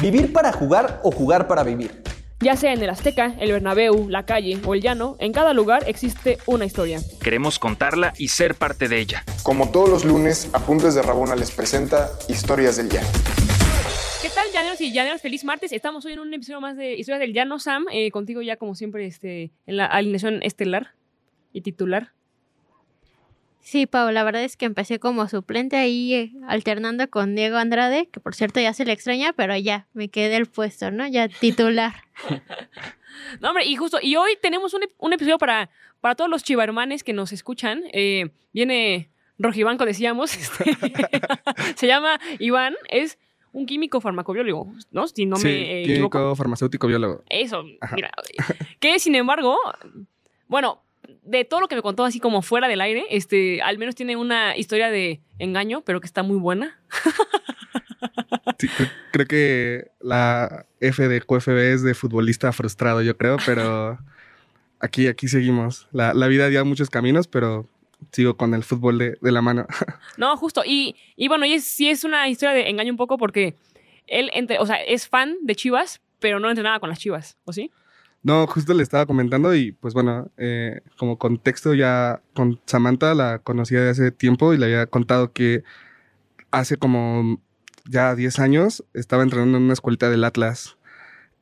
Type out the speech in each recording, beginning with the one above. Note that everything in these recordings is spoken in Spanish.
¿Vivir para jugar o jugar para vivir? Ya sea en el Azteca, el Bernabéu, la calle o el llano, en cada lugar existe una historia. Queremos contarla y ser parte de ella. Como todos los lunes, Apuntes de Rabona les presenta Historias del Llano. ¿Qué tal, llaneros y llaneros? Feliz martes. Estamos hoy en un episodio más de Historias del Llano, Sam. eh, contigo ya, como siempre, este, en la alineación estelar y titular. Sí, Pau, la verdad es que empecé como suplente ahí eh, alternando con Diego Andrade, que por cierto ya se le extraña, pero ya me quedé el puesto, ¿no? Ya titular. No, hombre, y justo, y hoy tenemos un, un episodio para, para todos los chivarmanes que nos escuchan. Eh, viene Rojibanco, decíamos. este, se llama Iván, es un químico farmacobiólogo, ¿no? Si no sí, me eh, equivoco. químico, farmacéutico, biólogo. Eso, Ajá. mira. Que sin embargo, bueno, de todo lo que me contó así como fuera del aire, este, al menos tiene una historia de engaño, pero que está muy buena. Sí, creo que la F de QFB es de futbolista frustrado, yo creo, pero aquí, aquí seguimos. La, la vida dio muchos caminos, pero sigo con el fútbol de, de la mano. No, justo. Y, y bueno, y es, sí es una historia de engaño un poco porque él, entre, o sea, es fan de Chivas, pero no entrenaba con las Chivas, ¿o sí? No, justo le estaba comentando y pues bueno, eh, como contexto ya con Samantha la conocía de hace tiempo y le había contado que hace como ya 10 años estaba entrenando en una escuelita del Atlas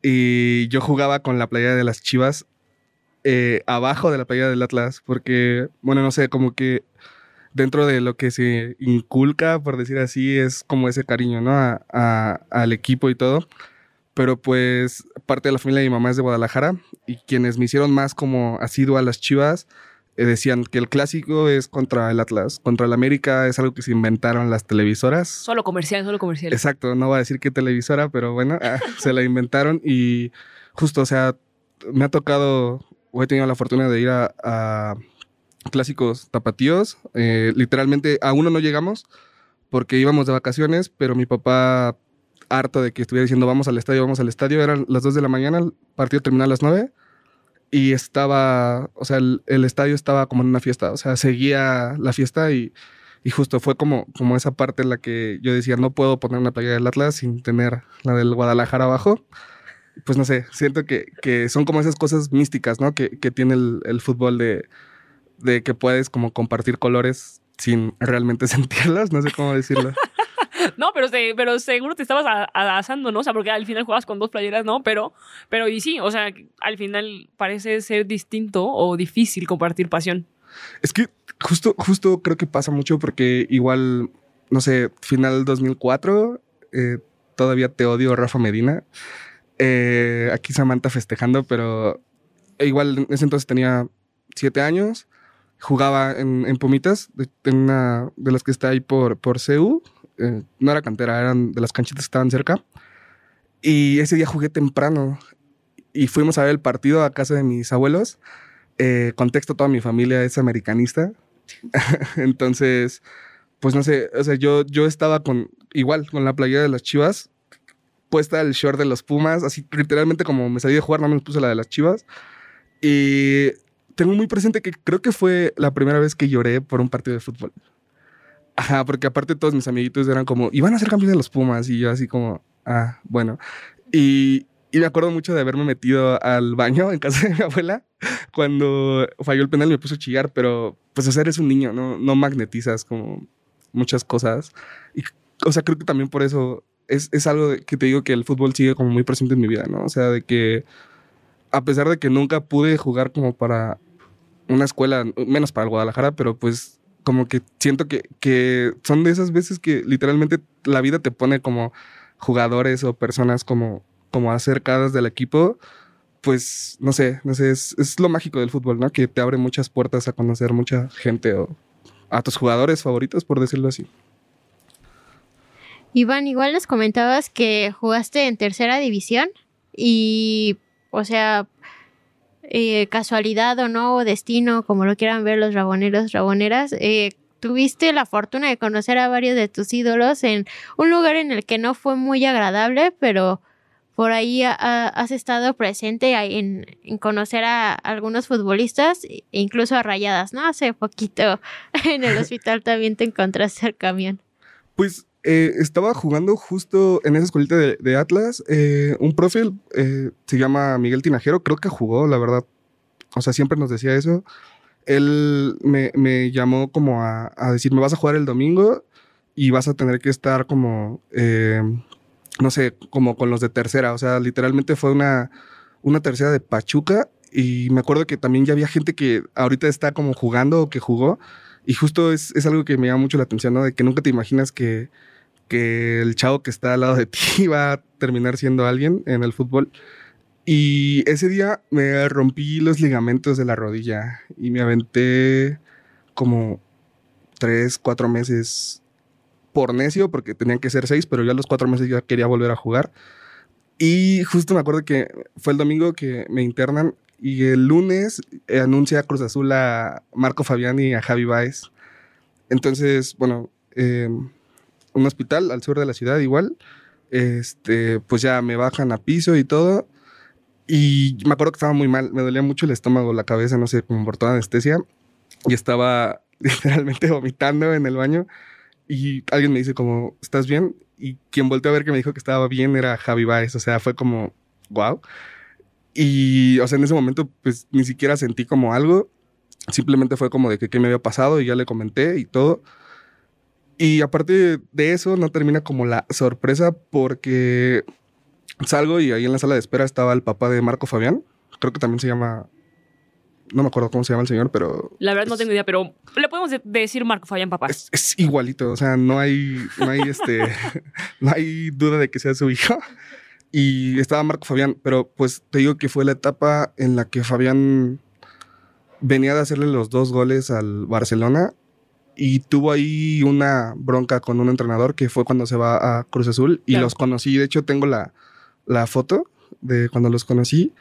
y yo jugaba con la playa de las Chivas eh, abajo de la playa del Atlas porque, bueno, no sé, como que dentro de lo que se inculca, por decir así, es como ese cariño, ¿no? A- a- al equipo y todo pero pues parte de la familia de mi mamá es de Guadalajara y quienes me hicieron más como asiduo a las chivas eh, decían que el clásico es contra el Atlas, contra el América es algo que se inventaron las televisoras. Solo comercial, solo comercial. Exacto, no voy a decir qué televisora, pero bueno, ah, se la inventaron y justo, o sea, me ha tocado, o he tenido la fortuna de ir a, a clásicos tapatíos. eh, literalmente a uno no llegamos porque íbamos de vacaciones, pero mi papá, harto de que estuviera diciendo vamos al estadio, vamos al estadio, eran las 2 de la mañana, el partido terminó a las 9 y estaba, o sea, el, estadio estaba como en una fiesta, o sea, seguía la fiesta y, y justo fue como, como esa parte en la que yo decía, no puedo poner una playa del Atlas sin tener la del Guadalajara abajo. Pues no sé, siento que, que son como esas cosas místicas, ¿no? Que, que tiene el, el fútbol de, de que puedes como compartir colores sin realmente sentirlos, no sé cómo decirlo. No, pero, se- pero seguro te estabas asando, ¿no? O sea, porque al final jugabas con dos playeras, ¿no? Pero, pero y sí, o sea, al final parece ser distinto o difícil compartir pasión. Es que justo, justo creo que pasa mucho porque igual, no sé, final 2004, eh, todavía te odio Rafa Medina. Eh, aquí Samantha festejando, pero igual en ese entonces tenía siete años, jugaba en, de, en una de las que está ahí por, por CU. Eh, no era cantera, eran de las canchitas que estaban cerca. Y ese día jugué temprano y fuimos a ver el partido a casa de mis abuelos. Eh, contexto, toda mi familia es americanista. Entonces, pues no sé, o sea, yo, yo estaba con, igual, con la playera de las chivas, puesta el short de los Pumas, así literalmente como me salí de jugar, no me puse la de las chivas. Y tengo muy presente que creo que fue la primera vez que lloré por un partido de fútbol. Ajá, porque aparte todos mis amiguitos eran como, iban a ser campeones de los Pumas, y yo así como, ah, bueno. Y, y me acuerdo mucho de haberme metido al baño en casa de mi abuela cuando falló el penal y me puso a chillar, pero pues o sea, eres un niño, no, no magnetizas como muchas cosas. Y, o sea, creo que también por eso es, es algo que te digo que el fútbol sigue como muy presente en mi vida, ¿no? O sea, de que a pesar de que nunca pude jugar como para una escuela, menos para el Guadalajara, pero pues como que siento que, que son de esas veces que literalmente la vida te pone como jugadores o personas como, como acercadas del equipo, pues no sé, no sé, es, es lo mágico del fútbol, ¿no? Que te abre muchas puertas a conocer mucha gente o a tus jugadores favoritos, por decirlo así. Iván, igual les comentabas que jugaste en tercera división y, o sea, eh, casualidad o no, o destino, como lo quieran ver los raboneros, raboneras, eh, tuviste la fortuna de conocer a varios de tus ídolos en un lugar en el que no fue muy agradable, pero por ahí ha- ha- has estado presente en, en conocer a algunos futbolistas e incluso a rayadas, ¿no? Hace poquito en el hospital también te encontraste al camión. Pues Eh, estaba jugando justo en esa escuelita de, de Atlas. eh, un profe eh, se llama Miguel Tinajero, creo que jugó, la verdad. O sea, siempre nos decía eso. Él me, me llamó como a, a decir, me vas a jugar el domingo y vas a tener que estar como, eh, no sé, como con los de tercera. O sea, literalmente fue una, una tercera de Pachuca. Y me acuerdo que también ya había gente que ahorita está como jugando o que jugó. Y justo es, es algo que me llama mucho la atención, ¿no? De que nunca te imaginas que, que el chavo que está al lado de ti va a terminar siendo alguien en el fútbol. Y ese día me rompí los ligamentos de la rodilla y me aventé como tres, cuatro meses por necio, porque tenían que ser seis, pero yo a los cuatro meses ya quería volver a jugar. Y justo me acuerdo que fue el domingo que me internan y el lunes anuncia Cruz Azul a Marco Fabián y a Javi Baez. Entonces, bueno, eh, un hospital al sur de la ciudad igual. Este, pues ya me bajan a piso y todo. Y me acuerdo que estaba muy mal, me dolía mucho el estómago, la cabeza, no sé, como por toda anestesia. Y estaba literalmente vomitando en el baño. Y alguien me dice como, ¿estás bien? Y quien volteó a ver que me dijo que estaba bien era Javi Baez. O sea, fue como, wow. Y, o sea, en ese momento, pues ni siquiera sentí como algo. Simplemente fue como de que qué me había pasado y ya le comenté y todo. Y aparte de eso, no termina como la sorpresa porque salgo y ahí en la sala de espera estaba el papá de Marco Fabián. Creo que también se llama. No me acuerdo cómo se llama el señor, pero. La verdad no tengo idea, pero le podemos de- decir Marco Fabián, papá. Es, es igualito, o sea, no hay, no hay este, no hay duda de que sea su hijo. Y estaba Marco Fabián, pero pues te digo que fue la etapa en la que Fabián venía de hacerle los dos goles al Barcelona y tuvo ahí una bronca con un entrenador que fue cuando se va a Cruz Azul y Claro. los conocí. De hecho, tengo la, la foto de cuando los conocí,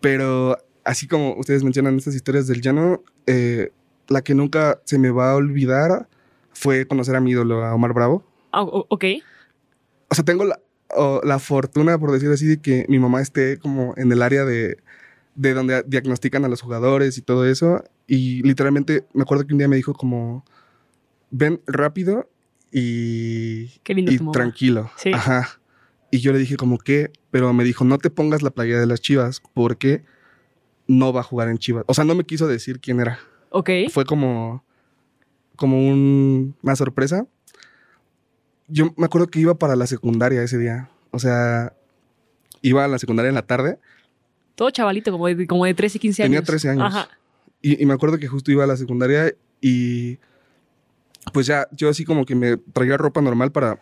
pero así como ustedes mencionan estas historias del llano, eh, la que nunca se me va a olvidar fue conocer a mi ídolo, a Omar Bravo. Ah, o- ok. O sea, tengo la, la fortuna, por decir así, de que mi mamá esté como en el área de, de donde diagnostican a los jugadores y todo eso. Y literalmente me acuerdo que un día me dijo como, ven rápido y, Qué lindo y tu mamá. tranquilo. Sí. Ajá. Y yo le dije como, ¿qué? Pero me dijo, no te pongas la playera de las chivas porque no va a jugar en chivas. O sea, no me quiso decir quién era Ok. fue como, como un- una sorpresa. Yo me acuerdo que iba para la secundaria ese día. O sea, iba a la secundaria en la tarde Todo chavalito, como de, como de 13, 15 años. Tenía 13 años. Ajá. y, y me acuerdo que justo iba a la secundaria y pues ya yo así como que me traía ropa normal para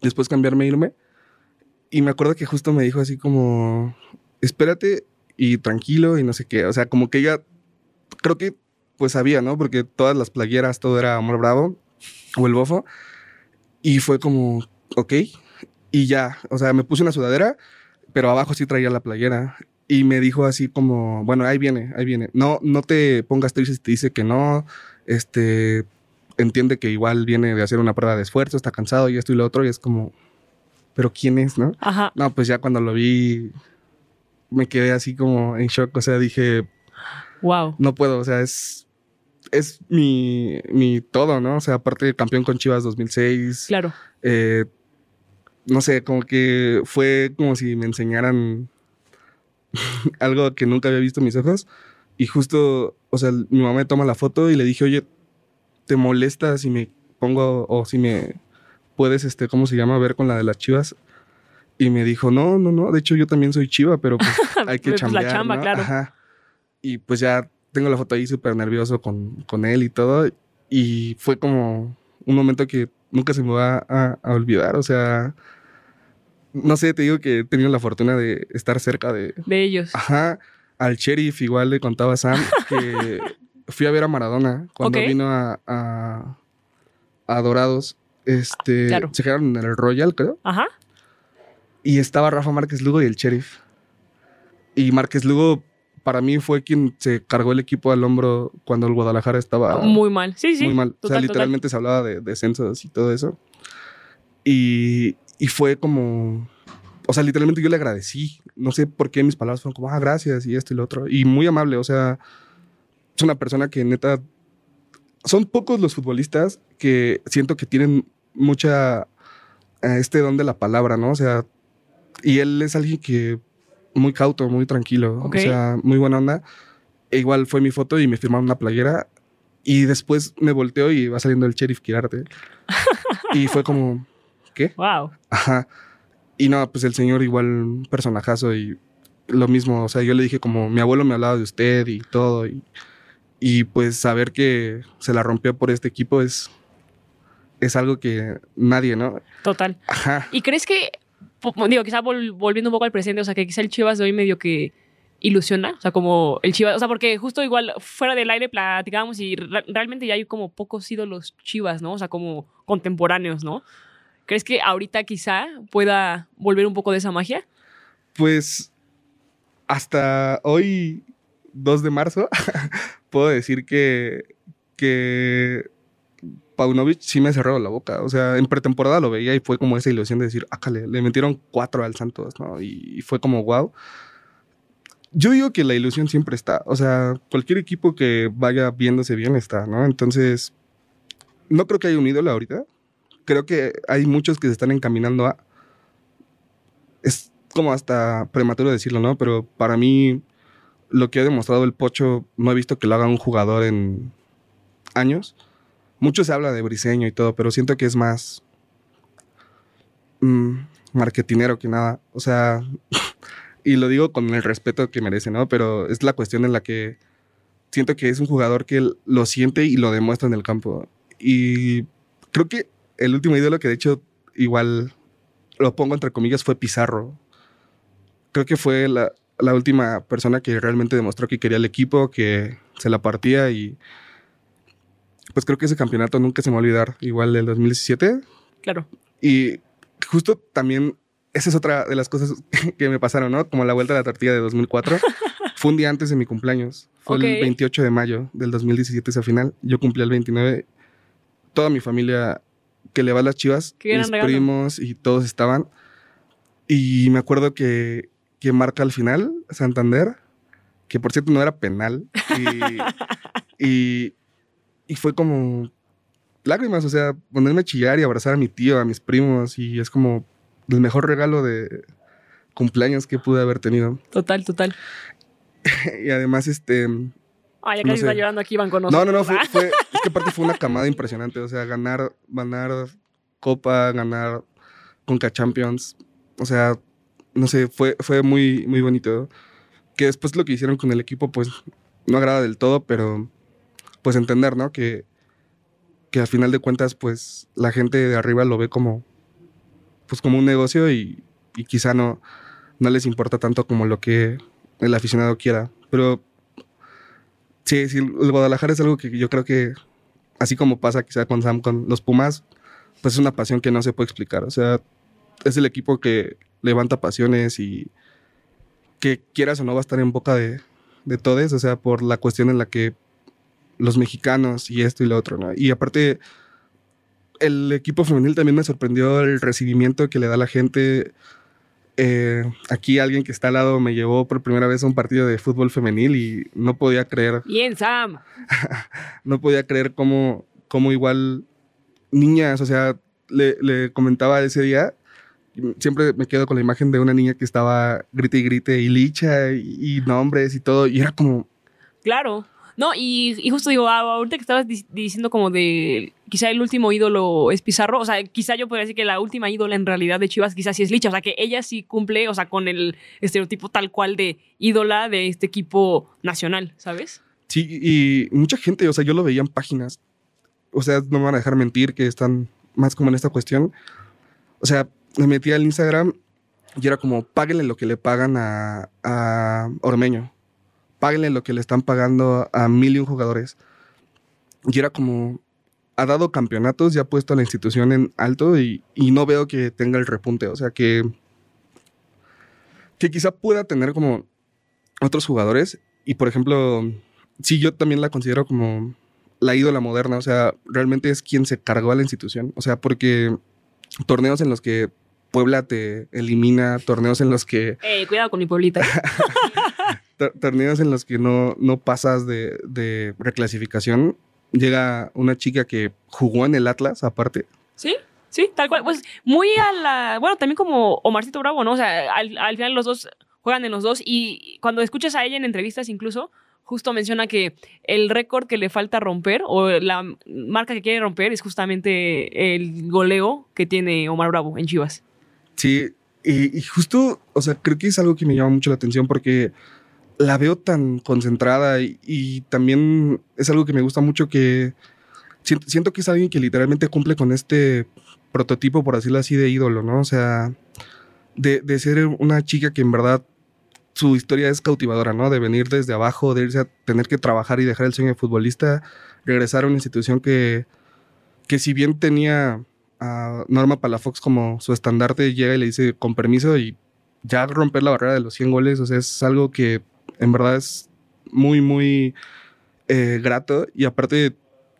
después cambiarme e irme. Y me acuerdo que justo me dijo así como, espérate y tranquilo y no sé qué. O sea, como que ella, creo que pues sabía, ¿no? Porque todas las playeras, todo era Amor Bravo o el bofo. Y fue como, ok. Y ya, o sea, me puse una sudadera, pero abajo sí traía la playera. Y me dijo así como, bueno, ahí viene, ahí viene. No, no te pongas triste si te dice que no. Este, entiende que igual viene de hacer una prueba de esfuerzo, está cansado y esto y lo otro. Y es como, pero ¿quién es, no? Ajá. No, pues ya cuando lo vi, me quedé así como en shock. O sea, dije, Wow. no puedo, o sea, es, es mi, mi todo, ¿no? O sea, aparte campeón con Chivas 2006, Claro. eh, no sé, como que fue como si me enseñaran algo que nunca había visto en mis ojos. Y justo, o sea, mi mamá me toma la foto y le dije, oye, ¿te molesta si me pongo o si me puedes, este, ¿cómo se llama? Ver con la de las chivas. Y me dijo, no, no, no, de hecho yo también soy chiva, pero pues hay que Pues la chambear, chamba, ¿no? claro. Ajá. Y pues ya tengo la foto ahí súper nervioso con, con él y todo. Y fue como un momento que nunca se me va a, a olvidar. O sea, no sé, te digo que he tenido la fortuna de estar cerca de... De ellos. Ajá, al sheriff igual le contaba Sam que fui a ver a Maradona cuando vino a, a, a Dorados. Este, Claro. se quedaron en el Royal, creo. Ajá. Y estaba Rafa Márquez Lugo y el sheriff. Y Márquez Lugo para mí fue quien se cargó el equipo al hombro cuando el Guadalajara estaba Muy mal. Sí, sí. muy mal. o sea, total. literalmente se hablaba de descensos y todo eso. Y, y fue como, o sea, literalmente yo le agradecí. No sé por qué mis palabras fueron como, ah, gracias y esto y lo otro. Y muy amable, o sea, es una persona que neta, son pocos los futbolistas que siento que tienen mucha eh, este don de la palabra, ¿no? O sea, y él es alguien que muy cauto, muy tranquilo, Ok. o sea, muy buena onda. E igual fue mi foto y me firmaron una playera y después me volteo y va saliendo el sheriff Kirarte. y fue como, ¿qué? Wow. Ajá. Y no, pues el señor igual un personajazo y lo mismo, o sea, yo le dije como mi abuelo me hablaba de usted y todo y, y pues saber que se la rompió por este equipo es es algo que nadie, ¿no? Total. Ajá. ¿Y crees que, digo, quizá vol- volviendo un poco al presente, o sea, que quizá el Chivas de hoy medio que ilusiona, o sea, como el Chivas, o sea, porque justo igual fuera del aire platicábamos y re- realmente ya hay como pocos ídolos Chivas, ¿no? O sea, como contemporáneos, ¿no? ¿Crees que ahorita quizá pueda volver un poco de esa magia? Pues hasta hoy, 2 de marzo, puedo decir que, que Paunovic sí me cerró la boca. O sea, en pretemporada lo veía y fue como esa ilusión de decir, ácale, le metieron cuatro al Santos, ¿no? Y, fue como, wow. Yo digo que la ilusión siempre está. O sea, cualquier equipo que vaya viéndose bien está, ¿no? Entonces, no creo que haya un ídolo ahorita. Creo que hay muchos que se están encaminando a. Es como hasta prematuro decirlo, ¿no? Pero para mí, lo que ha demostrado el Pocho, no he visto que lo haga un jugador en años. Mucho se habla de Briseño y todo, pero siento que es más mm, marketinero que nada. O sea, y lo digo con el respeto que merece, ¿no? Pero es la cuestión en la que siento que es un jugador que lo siente y lo demuestra en el campo. Y creo que el último ídolo que de hecho igual lo pongo entre comillas fue Pizarro. Creo que fue la, la última persona que realmente demostró que quería el equipo, que se la partía y pues creo que ese campeonato nunca se me va a olvidar, igual del 2017. Claro. Y justo también, esa es otra de las cosas que me pasaron, ¿no? Como la vuelta a la tortilla de 2004. Fue un día antes de mi cumpleaños. Fue el 28 de mayo del 2017 esa final. Yo cumplí el 29. Toda mi familia que le va a las chivas, mis regalo. primos y todos estaban. Y me acuerdo que, que marca al final Santander, que por cierto no era penal. Y, y, y fue como lágrimas, o sea, ponerme a chillar y abrazar a mi tío, a mis primos, y es como el mejor regalo de cumpleaños que pude haber tenido. Total, total. y además, este... Ah, ya No está llorando aquí, van con No, nosotros. no, no, fue, Ah, fue- que fue una camada impresionante, o sea, ganar, ganar Copa, ganar Conca Champions, o sea, no sé, fue, fue muy, muy bonito. Que después lo que hicieron con el equipo, pues, no agrada del todo, pero pues entender, ¿no? Que, que al final de cuentas, pues, la gente de arriba lo ve como, pues, como un negocio y, y quizá no, no les importa tanto como lo que el aficionado quiera. Pero sí, sí, el Guadalajara es algo que yo creo que, así como pasa quizá con Sam, con los Pumas, pues es una pasión que no se puede explicar. O sea, es el equipo que levanta pasiones y que quieras o no va a estar en boca de, de todos, o sea, por la cuestión en la que los mexicanos y esto y lo otro, ¿no? Y aparte, el equipo femenil también me sorprendió el recibimiento que le da la gente. Eh, aquí alguien que está al lado me llevó por primera vez a un partido de fútbol femenil y no podía creer Bien, Sam. no podía creer cómo, cómo igual niñas, o sea, le, le comentaba ese día, siempre me quedo con la imagen de una niña que estaba grite y grite y licha y, y nombres y todo, y era como, Claro. No, y, y justo digo, ah, ahorita que estabas di- diciendo como de quizá el último ídolo es Pizarro, o sea, quizá yo podría decir que la última ídola en realidad de Chivas quizás sí es Licha, o sea, que ella sí cumple, o sea, con el estereotipo tal cual de ídola de este equipo nacional, ¿sabes? sí, y mucha gente, o sea, yo lo veía en páginas, o sea, no me van a dejar mentir que están más como en esta cuestión, o sea, me metí al Instagram y era como, páguenle lo que le pagan a, a Ormeño, páguenle lo que le están pagando a mil y un jugadores. Y era como, ha dado campeonatos y ha puesto a la institución en alto y, y no veo que tenga el repunte. O sea, que, que quizá pueda tener como otros jugadores. Y por ejemplo, sí, yo también la considero como la ídola moderna. O sea, realmente es quien se cargó a la institución. O sea, porque torneos en los que Puebla te elimina, torneos en los que Eh, cuidado con mi pueblita. tor- torneos en los que no, no pasas de, de reclasificación. Llega una chica que jugó en el Atlas, aparte. ¿Sí? Sí, tal cual. Pues muy a la. Bueno, también como Omarcito Bravo, ¿no? O sea, al, al final los dos juegan en los dos y cuando escuchas a ella en entrevistas incluso, justo menciona que el récord que le falta romper o la marca que quiere romper es justamente el goleo que tiene Omar Bravo en Chivas. Sí, y, y justo, o sea, creo que es algo que me llama mucho la atención porque la veo tan concentrada y, también es algo que me gusta mucho que siento, que es alguien que literalmente cumple con este prototipo, por decirlo así, de ídolo, ¿no? O sea, de, de ser una chica que en verdad su historia es cautivadora, ¿no? De venir desde abajo, de irse a tener que trabajar y dejar el sueño de futbolista, regresar a una institución que, que si bien tenía a Norma Palafox como su estandarte, llega y le dice con permiso y ya romper la barrera de los 100 goles, o sea, es algo que en verdad es muy, muy eh, grato y aparte,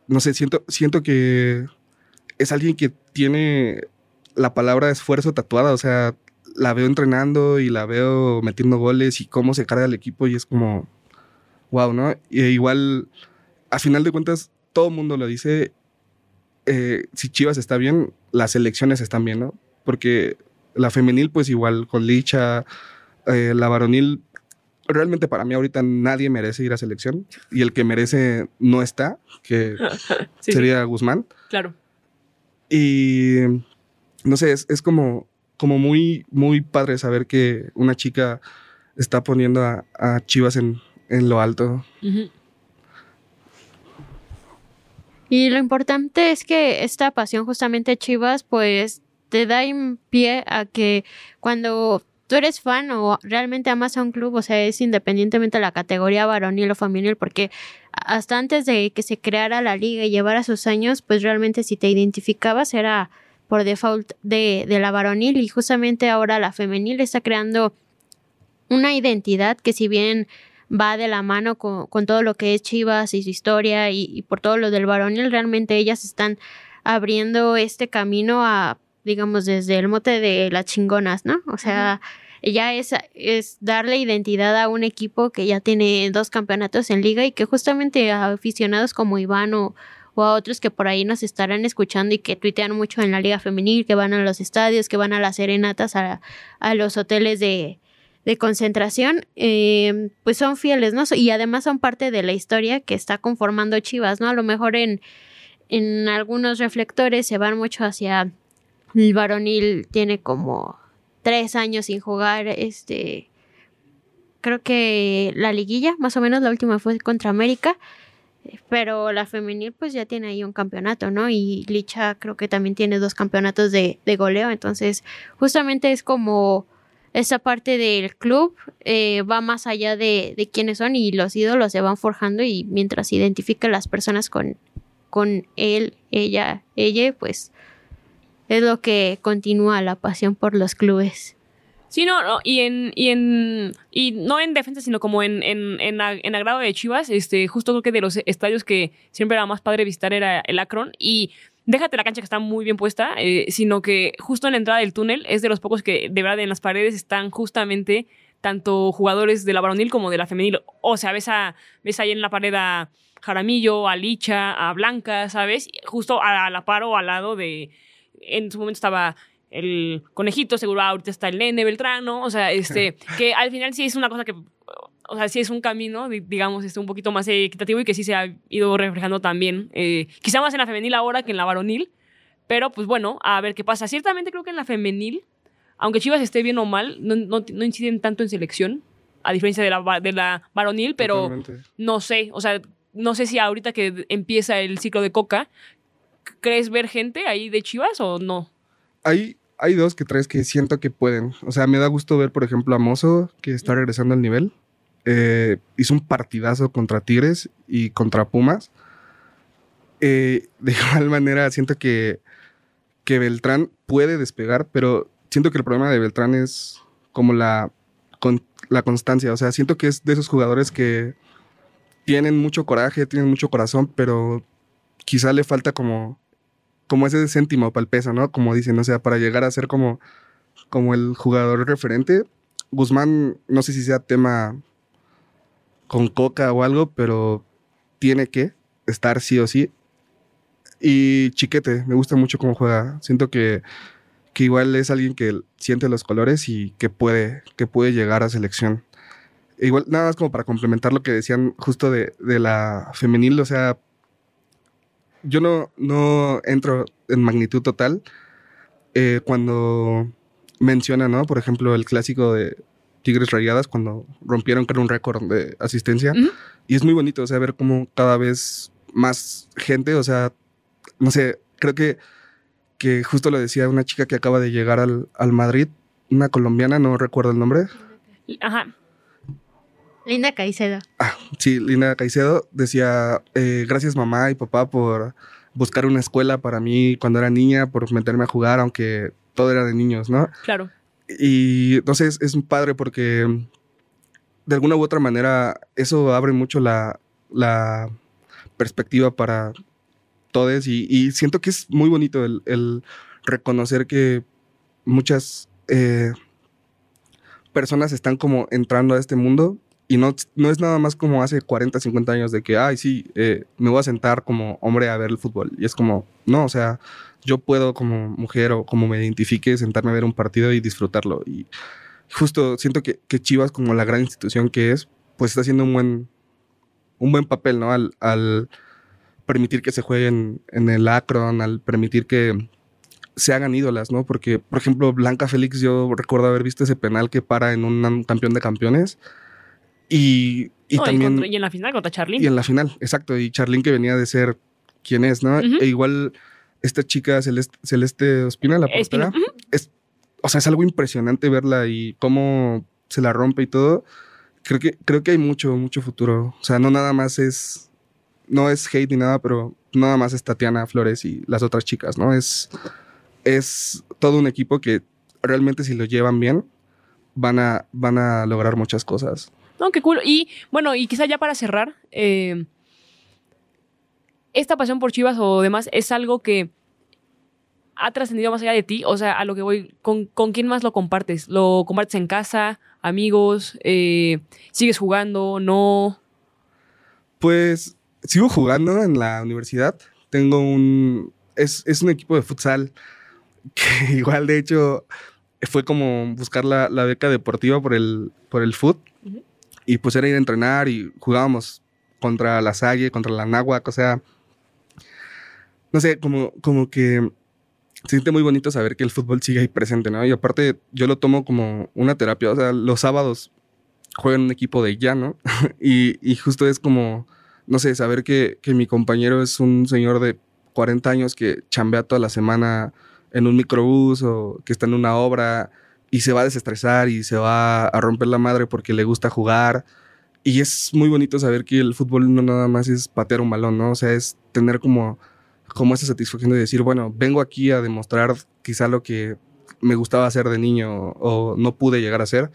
no sé, siento, siento que es alguien que tiene la palabra esfuerzo tatuada, o sea, la veo entrenando y la veo metiendo goles y cómo se carga el equipo y es como, wow, ¿no? Y igual, a final de cuentas, todo el mundo lo dice, eh, si Chivas está bien, las elecciones están bien, ¿no? Porque la femenil, pues igual con Licha, eh, la varonil, realmente para mí ahorita nadie merece ir a selección y el que merece no está, que Sí, sería Guzmán. claro. Y no sé, es, es como, como muy, muy padre saber que una chica está poniendo a, a Chivas en, en lo alto. Y lo importante es que esta pasión justamente Chivas, pues te da en pie a que cuando tú eres fan o realmente amas a un club, o sea, es independientemente de la categoría varonil o femenil, porque hasta antes de que se creara la liga y llevara sus años, pues realmente si te identificabas era por default de, de la varonil y justamente ahora la femenil está creando una identidad que si bien va de la mano con, con todo lo que es Chivas y su historia y, y por todo lo del varonil, realmente ellas están abriendo este camino a, digamos, desde el mote de las chingonas, ¿no? O sea, ya es, es darle identidad a un equipo que ya tiene dos campeonatos en liga y que justamente a aficionados como Iván o, o a otros que por ahí nos estarán escuchando y que tuitean mucho en la liga femenil, que van a los estadios, que van a las serenatas, a, a los hoteles de, de concentración, eh, pues son fieles, ¿no? Y además son parte de la historia que está conformando Chivas, ¿no? A lo mejor en, en algunos reflectores se van mucho hacia el varonil, tiene como tres años sin jugar, este, creo que la liguilla, más o menos la última fue contra América, pero la femenil pues ya tiene ahí un campeonato, ¿no? Y Licha creo que también tiene dos campeonatos de, goleo, entonces justamente es como esa parte del club eh, va más allá de, quiénes son y los ídolos se van forjando y mientras identifica las personas con él, ella, ella, pues es lo que continúa la pasión por los clubes. Sí, no, no, y en, y en, y no en defensa, sino como en, en, en, en agrado de Chivas, este, justo creo que de los estadios que siempre era más padre visitar era el Akron, y déjate la cancha que está muy bien puesta, eh, sino que justo en la entrada del túnel es de los pocos que de verdad en las paredes están justamente tanto jugadores de la varonil como de la femenil, o sea, ves, a, ves ahí en la pared a Jaramillo, a Licha, a Blanca, ¿sabes? Justo a, a la par o al lado de, en su momento estaba el conejito, seguro ahorita está el nene Beltrano, o sea, este, que al final sí es una cosa que, o sea, sí es un camino, di- digamos, este, un poquito más equitativo y que sí se ha ido reflejando también, eh, quizá más en la femenil ahora que en la varonil, pero pues bueno, a ver qué pasa. Ciertamente creo que en la femenil, aunque Chivas esté bien o mal, no, no, no inciden tanto en selección, a diferencia de la, de la varonil, pero Totalmente. no sé, o sea, no sé si ahorita que empieza el ciclo de Coca, ¿crees ver gente ahí de Chivas o no? Hay, hay dos que tres que siento que pueden. O sea, me da gusto ver, por ejemplo, a Mozo, que está regresando al nivel. Eh, hizo un partidazo contra Tigres y contra Pumas. Eh, de igual manera, siento que, que Beltrán puede despegar, pero siento que el problema de Beltrán es como la, con, la constancia. O sea, siento que es de esos jugadores que tienen mucho coraje, tienen mucho corazón, pero quizá le falta como como ese céntimo para el peso, ¿no? Como dicen, o sea, para llegar a ser como, como el jugador referente. Guzmán, no sé si sea tema con Coca o algo, pero tiene que estar sí o sí. Y Chiquete, me gusta mucho cómo juega. Siento que, que igual es alguien que siente los colores y que puede, que puede llegar a selección. Igual, nada más como para complementar lo que decían justo de, de la femenil, o sea, yo no, no entro en magnitud total eh, cuando menciona, ¿no? Por ejemplo, el clásico de Tigres Rayadas, cuando rompieron, creo, un récord de asistencia. Y es muy bonito, o sea, ver cómo cada vez más gente, o sea, no sé, creo que, que justo lo decía una chica que acaba de llegar al, al Madrid, una colombiana, no recuerdo el nombre. Ajá. Linda Caicedo. Sí, Lina Caicedo decía, eh, gracias mamá y papá por buscar una escuela para mí cuando era niña, por meterme a jugar, aunque todo era de niños, ¿no? Claro. Y entonces es un padre porque de alguna u otra manera eso abre mucho la, la perspectiva para todos y, y siento que es muy bonito el, el reconocer que muchas eh, personas están como entrando a este mundo y no, no es nada más como hace 40, 50 años de que, ay, sí, eh, me voy a sentar como hombre a ver el fútbol. Y es como, no, o sea, yo puedo como mujer o como me identifique sentarme a ver un partido y disfrutarlo. Y justo siento que, que Chivas, como la gran institución que es, pues está haciendo un buen, un buen papel, ¿no? Al, al permitir que se jueguen en el Akron, al permitir que se hagan ídolas, ¿no? Porque, por ejemplo, Blanca Félix, yo recuerdo haber visto ese penal que para en un campeón de campeones. Y, y No, y también... contra- y en la final contra Charlín. Y en la final, exacto. Y Charlín que venía de ser quien es, ¿no? Ujú. E igual esta chica Celeste, Celeste Ospina, la Espino- portera, es, o sea, es algo impresionante verla y cómo se la rompe y todo. Creo que, creo que hay mucho, mucho futuro. O sea, no nada más es, no es hate ni nada, pero nada más es Tatiana Flores y las otras chicas, ¿no? Es, es todo un equipo que realmente si lo llevan bien, van a, van a lograr muchas cosas. No, qué cool. Y bueno, y quizá ya para cerrar, eh, esta pasión por Chivas o demás es algo que ha trascendido más allá de ti. O sea, a lo que voy, ¿con, con quién más lo compartes? ¿Lo compartes en casa, amigos? Eh, ¿Sigues jugando? ¿No? Pues sigo jugando en la universidad. Tengo un. Es, es un equipo de futsal que igual, de hecho, fue como buscar la, beca deportiva por el, por el fut. Y pues era ir a entrenar y jugábamos contra la Salle, contra la Náhuac. O sea, no sé, como, como que se siente muy bonito saber que el fútbol sigue ahí presente, ¿no? Y aparte, yo lo tomo como una terapia. O sea, los sábados juego en un equipo de llano y, y justo es como no sé, saber que, que mi compañero es un señor de 40 años que chambea toda la semana en un microbús o que está en una obra y se va a desestresar y se va a romper la madre porque le gusta jugar. Y es muy bonito saber que el fútbol no nada más es patear un balón, ¿no? O sea, es tener como, como esa satisfacción de decir, bueno, vengo aquí a demostrar quizá lo que me gustaba hacer de niño o no pude llegar a hacer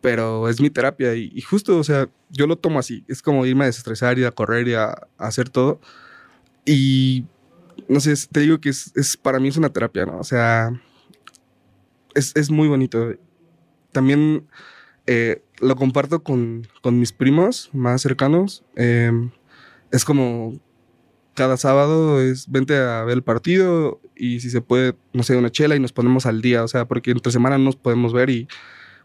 pero es mi terapia y, y justo, o sea, yo lo tomo así, es como irme a desestresar, ir a correr y a, a hacer todo. Y no sé, te digo que es, es- para mí es una terapia, ¿no? O sea, es, es muy bonito. También eh, lo comparto con, con mis primos más cercanos. eh, es como cada sábado es vente a ver el partido y si se puede, no sé, una chela y nos ponemos al día, o sea, porque entre semana no nos podemos ver y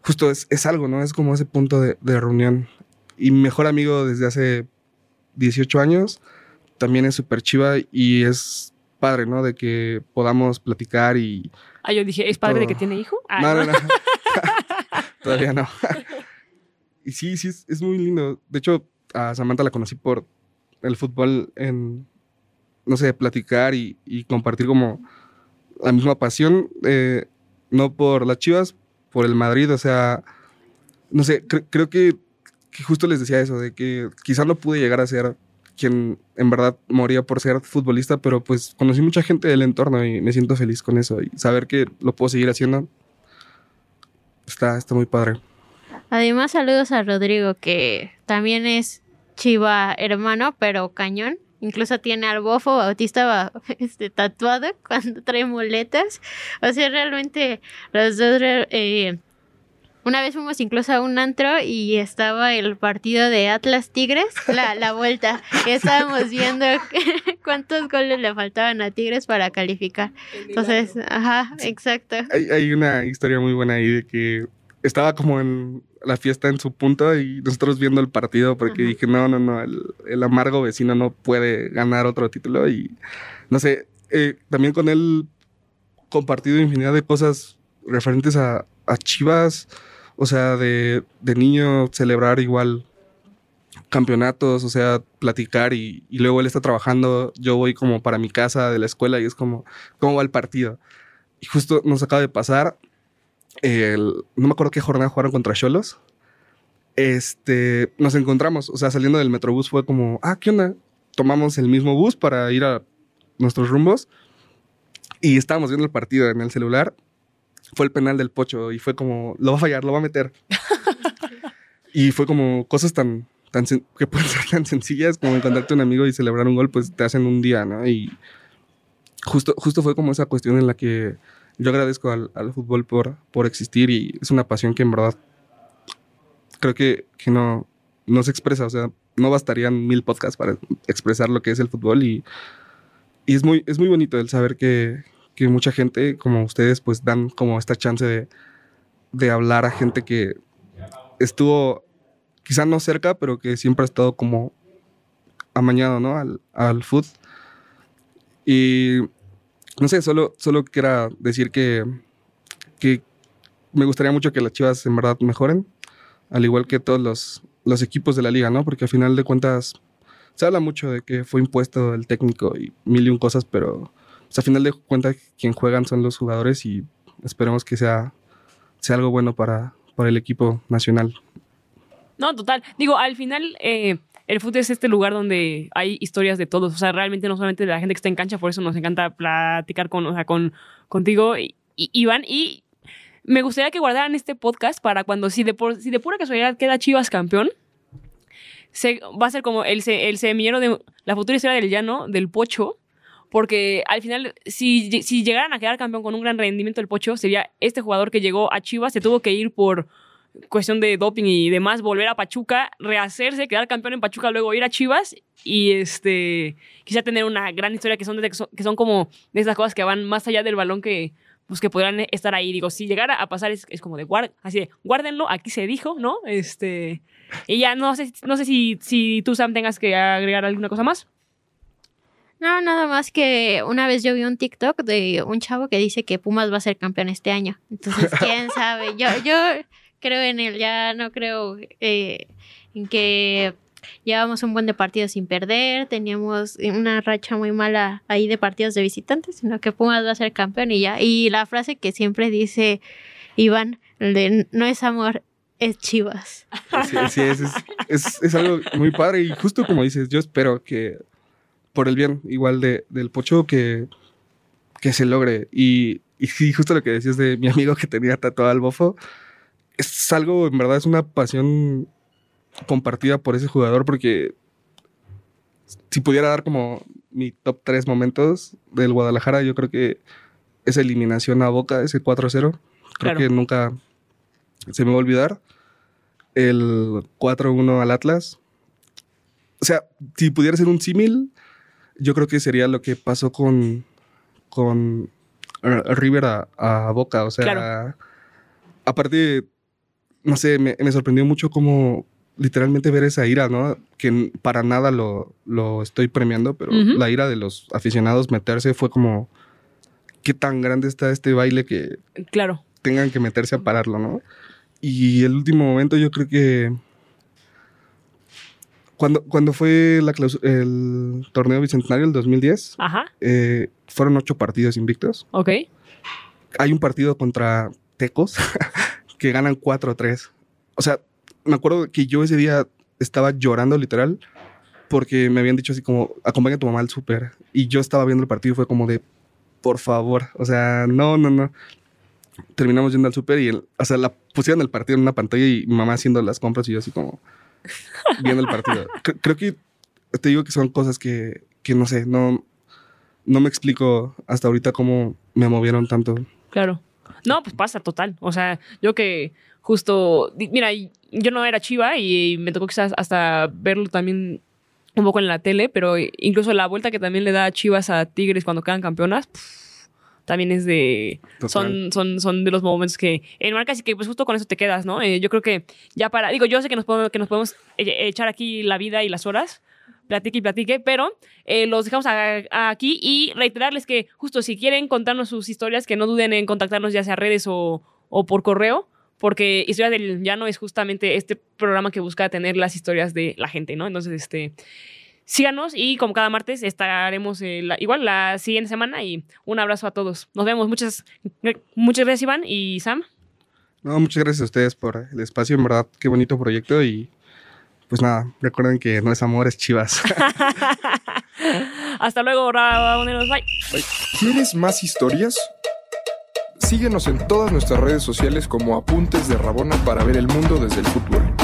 justo es, es algo, ¿no? Es como ese punto de, reunión. Y mejor amigo desde hace 18 años también es súper chiva y es padre, ¿no? De que podamos platicar y... Ah, yo dije, ¿es padre de que tiene hijo? Ah, no, no, no. Todavía no. y sí, sí, es, es muy lindo. De hecho, a Samantha la conocí por el fútbol en, no sé, platicar y, y compartir como la misma pasión, eh, no por las Chivas, por el Madrid, o sea, no sé, cre- creo que, que justo les decía eso, de que quizá no pude llegar a ser quien en verdad moría por ser futbolista, pero pues conocí mucha gente del entorno y me siento feliz con eso y saber que lo puedo seguir haciendo está, está muy padre. Además, saludos a Rodrigo, que también es chiva hermano, pero cañón. Incluso tiene al bofo bautista ba- este, tatuado cuando trae muletas. O sea, realmente los dos eh, Una vez fuimos incluso a un antro y estaba el partido de Atlas Tigres, la, la vuelta. Estábamos viendo cuántos goles le faltaban a Tigres para calificar. Entonces, ajá, exacto. Hay, hay una historia muy buena ahí de que estaba como en la fiesta en su punto y nosotros viendo el partido porque Ajá. dije, no, no, no, el, el amargo vecino no puede ganar otro título y no sé, eh, también con él compartido infinidad de cosas referentes a, a Chivas, o sea, de, de niño celebrar igual campeonatos, o sea, platicar y, luego él está trabajando, yo voy como para mi casa de la escuela y es como, ¿cómo va el partido? Y justo nos acaba de pasar, no me acuerdo qué jornada jugaron contra Cholos. Este, nos encontramos, o sea, saliendo del Metrobús fue como, ah, ¿qué onda? Tomamos el mismo bus para ir a nuestros rumbos y estábamos viendo el partido en el celular. Fue el penal del Pocho y fue como, lo va a fallar, lo va a meter. y fue como cosas tan, tan que pueden ser tan sencillas como encontrarte un amigo y celebrar un gol, pues te hacen un día, ¿no? Y justo, justo fue como esa cuestión en la que yo agradezco al, al fútbol por, por existir y es una pasión que en verdad creo que, que no, no se expresa. O sea, no bastarían mil podcasts para expresar lo que es el fútbol y, y es, muy, es muy bonito el saber que, que mucha gente como ustedes pues dan como esta chance de, de hablar a gente que estuvo quizá no cerca, pero que siempre ha estado como amañado, ¿no? Al, al foot. Y no sé, solo, solo quiera decir que, que me gustaría mucho que las chivas en verdad mejoren, al igual que todos los, los equipos de la liga, ¿no? Porque al final de cuentas se habla mucho de que fue impuesto el técnico y mil y un cosas, pero pues, al final de cuentas quien juegan son los jugadores y esperemos que sea, sea algo bueno para, para el equipo nacional. No, total. Digo, al final, eh, el fútbol es este lugar donde hay historias de todos. O sea, realmente no solamente de la gente que está en cancha, por eso nos encanta platicar con, con, contigo, y, y- Iván. Y me gustaría que guardaran este podcast para cuando, si de, por- si de pura casualidad queda Chivas campeón, se, va a ser como el, el semillero de la futura historia del llano, del pocho. Porque al final, si, si llegaran a quedar campeón con un gran rendimiento del Pocho, sería este jugador que llegó a Chivas, se tuvo que ir por cuestión de doping y demás, volver a Pachuca, rehacerse, quedar campeón en Pachuca, luego ir a Chivas y este quizá tener una gran historia que son, de- que son, como de esas cosas que van más allá del balón que pues que podrán estar ahí. Digo, si llegara a pasar es, es como de guard, así de guárdenlo, aquí se dijo, ¿no? Este y ya no sé, no sé si, si tú, Sam, tengas que agregar alguna cosa más. No, nada más que una vez yo vi un TikTok de un chavo que dice que Pumas va a ser campeón este año. Entonces, quién sabe. Yo, yo creo en él, ya no creo eh, en que llevamos un buen de partidos sin perder, teníamos una racha muy mala ahí de partidos de visitantes, sino que Pumas va a ser campeón y ya. Y la frase que siempre dice Iván, el de no es amor, es Chivas. Sí, sí, es, es, es- es algo muy padre y justo como dices, yo espero que por el bien igual de, del Pocho que, que se logre. Y, y sí, justo lo que decías de mi amigo que tenía tatuado al bofo, es algo, en verdad, es una pasión compartida por ese jugador porque si pudiera dar como mi top 3 momentos del Guadalajara, yo creo que esa eliminación a Boca, ese 4-0, creo Claro. que nunca se me va a olvidar. El 4-1 al Atlas. O sea, si pudiera ser un símil, yo creo que sería lo que pasó con, con eh, River a, a Boca. O sea, Claro. aparte, no sé, me, me sorprendió mucho como literalmente ver esa ira, ¿no? Que para nada lo, lo estoy premiando, pero la ira de los aficionados meterse fue como, ¿qué tan grande está este baile que Claro. tengan que meterse a pararlo, ¿no? Y el último momento yo creo que cuando, cuando fue la el torneo bicentenario, el 2010, Ajá. eh, fueron ocho partidos invictos. Ok. Hay un partido contra Tecos que ganan 4-3. O sea, me acuerdo que yo ese día estaba llorando literal porque me habían dicho así como, acompaña a tu mamá al súper. Y yo estaba viendo el partido y fue como de, por favor, o sea, no, no, no. Terminamos yendo al súper y, el- o sea, la pusieron el partido en una pantalla y mi mamá haciendo las compras y yo así como viendo el partido. Cre- creo que te digo que son cosas que, que no sé, no, no me explico hasta ahorita cómo me movieron tanto. Claro. No, pues pasa total. O sea, yo que justo, mira, yo no era chiva y me tocó quizás hasta verlo también un poco en la tele, pero incluso la vuelta que también le da Chivas a Tigres cuando quedan campeonas, también es de... Son, son, son de los momentos que enmarcas y que pues justo con eso te quedas, ¿no? Eh, yo creo que ya para... Digo, yo sé que nos podemos, que nos podemos e- echar aquí la vida y las horas, platique y platique, pero eh, los dejamos a- a aquí y reiterarles que justo si quieren contarnos sus historias, que no duden en contactarnos ya sea redes o, o por correo, porque Historias del Llano es justamente este programa que busca tener las historias de la gente, ¿no? Entonces, este, síganos y como cada martes estaremos eh, la- igual la siguiente semana y un abrazo a todos. Nos vemos. Muchas, muchas gracias Iván y Sam. No, muchas gracias a ustedes por el espacio, en verdad, qué bonito proyecto y pues nada, recuerden que no es amor, es chivas. Hasta luego, raboneros. Bye. ¿Quieres más historias? Síguenos en todas nuestras redes sociales como Apuntes de Rabona para ver el mundo desde el fútbol.